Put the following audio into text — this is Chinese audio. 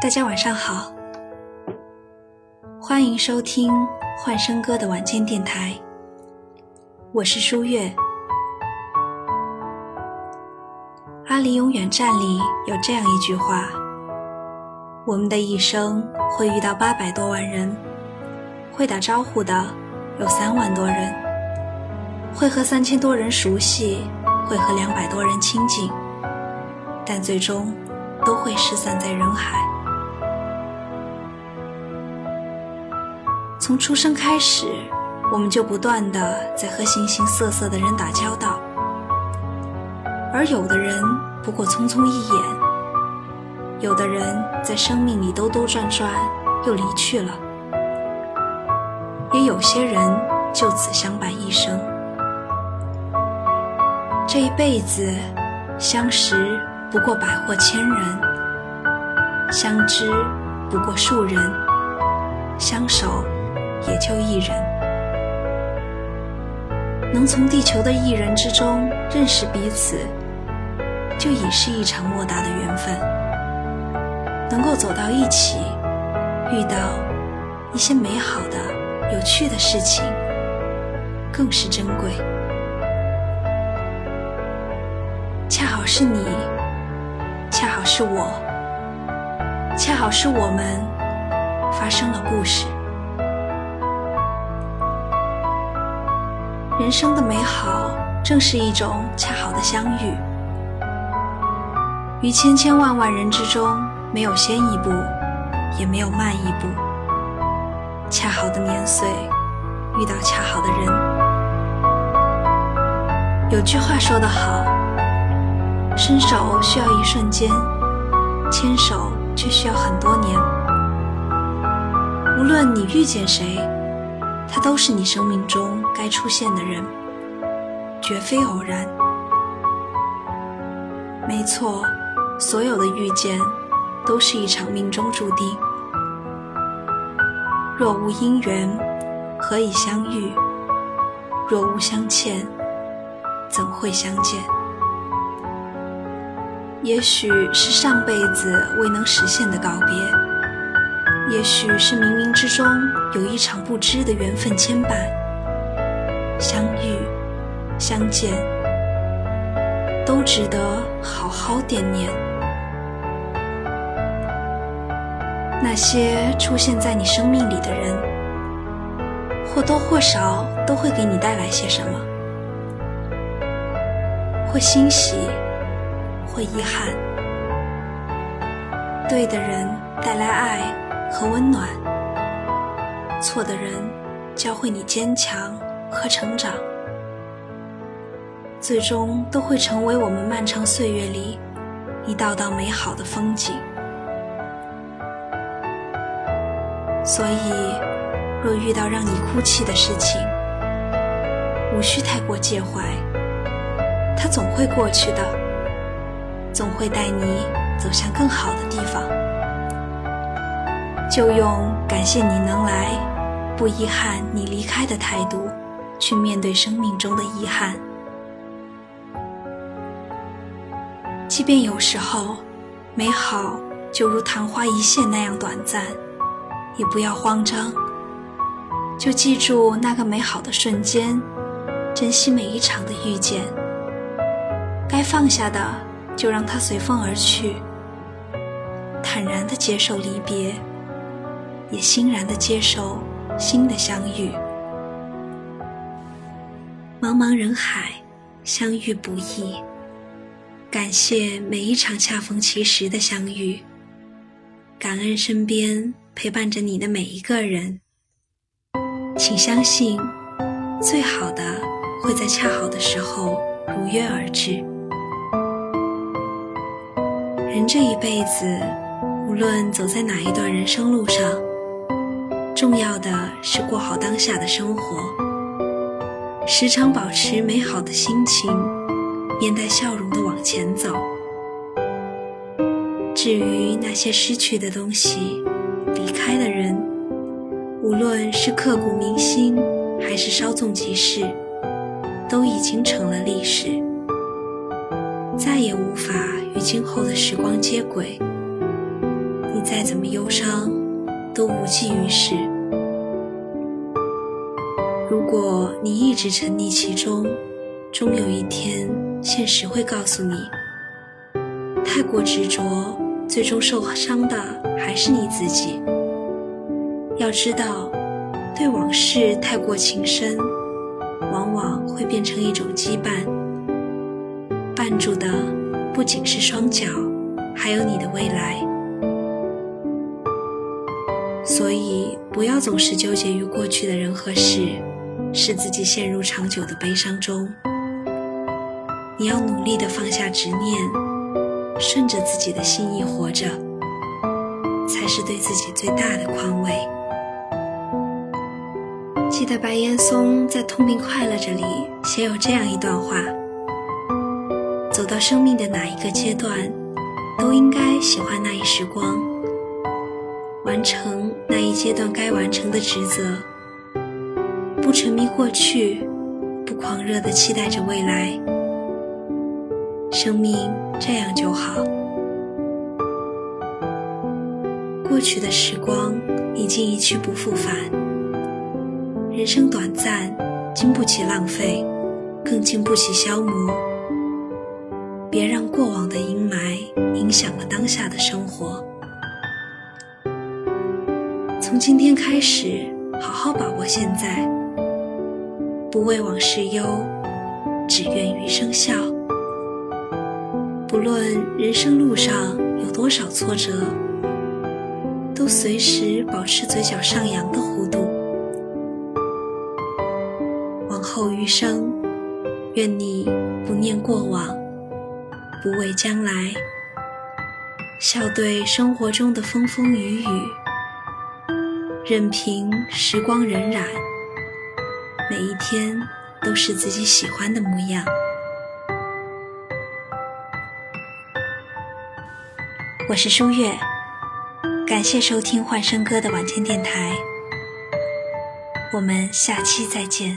大家晚上好，欢迎收听幻声歌的晚间电台，我是舒月。《阿里永远站》里有这样一句话：我们的一生会遇到八百多万人，会打招呼的有三万多人，会和三千多人熟悉，会和两百多人亲近，但最终都会失散在人海。从出生开始，我们就不断的在和形形色色的人打交道，而有的人不过匆匆一眼，有的人在生命里兜兜转转又离去了，也有些人就此相伴一生。这一辈子，相识不过百或千人，相知不过数人，相守。也就一人，能从地球的一人之中认识彼此，就已是一场莫大的缘分。能够走到一起，遇到一些美好的、有趣的事情，更是珍贵。恰好是你，恰好是我，恰好是我们发生了故事。人生的美好，正是一种恰好的相遇。于千千万万人之中，没有先一步，也没有慢一步。恰好的年岁，遇到恰好的人。有句话说得好：伸手需要一瞬间，牵手却需要很多年。无论你遇见谁。他都是你生命中该出现的人，绝非偶然。没错，所有的遇见都是一场命中注定。若无因缘，何以相遇？若无相欠，怎会相见？也许是上辈子未能实现的告别。也许是冥冥之中有一场不知的缘分牵绊，相遇、相见，都值得好好惦念。那些出现在你生命里的人，或多或少都会给你带来些什么，会欣喜，会遗憾。对的人带来爱。和温暖，错的人教会你坚强和成长，最终都会成为我们漫长岁月里一道道美好的风景。所以，若遇到让你哭泣的事情，无需太过介怀，它总会过去的，总会带你走向更好的地方。就用感谢你能来，不遗憾你离开的态度，去面对生命中的遗憾。即便有时候，美好就如昙花一现那样短暂，也不要慌张。就记住那个美好的瞬间，珍惜每一场的遇见。该放下的，就让它随风而去，坦然地接受离别。也欣然的接受新的相遇。茫茫人海，相遇不易。感谢每一场恰逢其时的相遇，感恩身边陪伴着你的每一个人。请相信，最好的会在恰好的时候如约而至。人这一辈子，无论走在哪一段人生路上。重要的是过好当下的生活，时常保持美好的心情，面带笑容的往前走。至于那些失去的东西、离开的人，无论是刻骨铭心，还是稍纵即逝，都已经成了历史，再也无法与今后的时光接轨。你再怎么忧伤，都无济于事。如果你一直沉溺其中，终有一天，现实会告诉你，太过执着，最终受伤的还是你自己。要知道，对往事太过情深，往往会变成一种羁绊，绊住的不仅是双脚，还有你的未来。所以，不要总是纠结于过去的人和事，使自己陷入长久的悲伤中。你要努力地放下执念，顺着自己的心意活着，才是对自己最大的宽慰。记得白岩松在《痛并快乐着》里写有这样一段话：走到生命的哪一个阶段，都应该喜欢那一时光，完成那一阶段该完成的职责，不沉迷过去，不狂热的期待着未来。生命这样就好。过去的时光已经一去不复返。人生短暂，经不起浪费，更经不起消磨。别让过往的阴霾影响了当下的生活。从今天开始，好好把握现在，不为往事忧，只愿余生笑。不论人生路上有多少挫折，都随时保持嘴角上扬的弧度。往后余生，愿你不念过往，不畏将来，笑对生活中的风风雨雨，任凭时光荏苒，每一天都是自己喜欢的模样。我是舒月，感谢收听幻声歌的晚间电台，我们下期再见。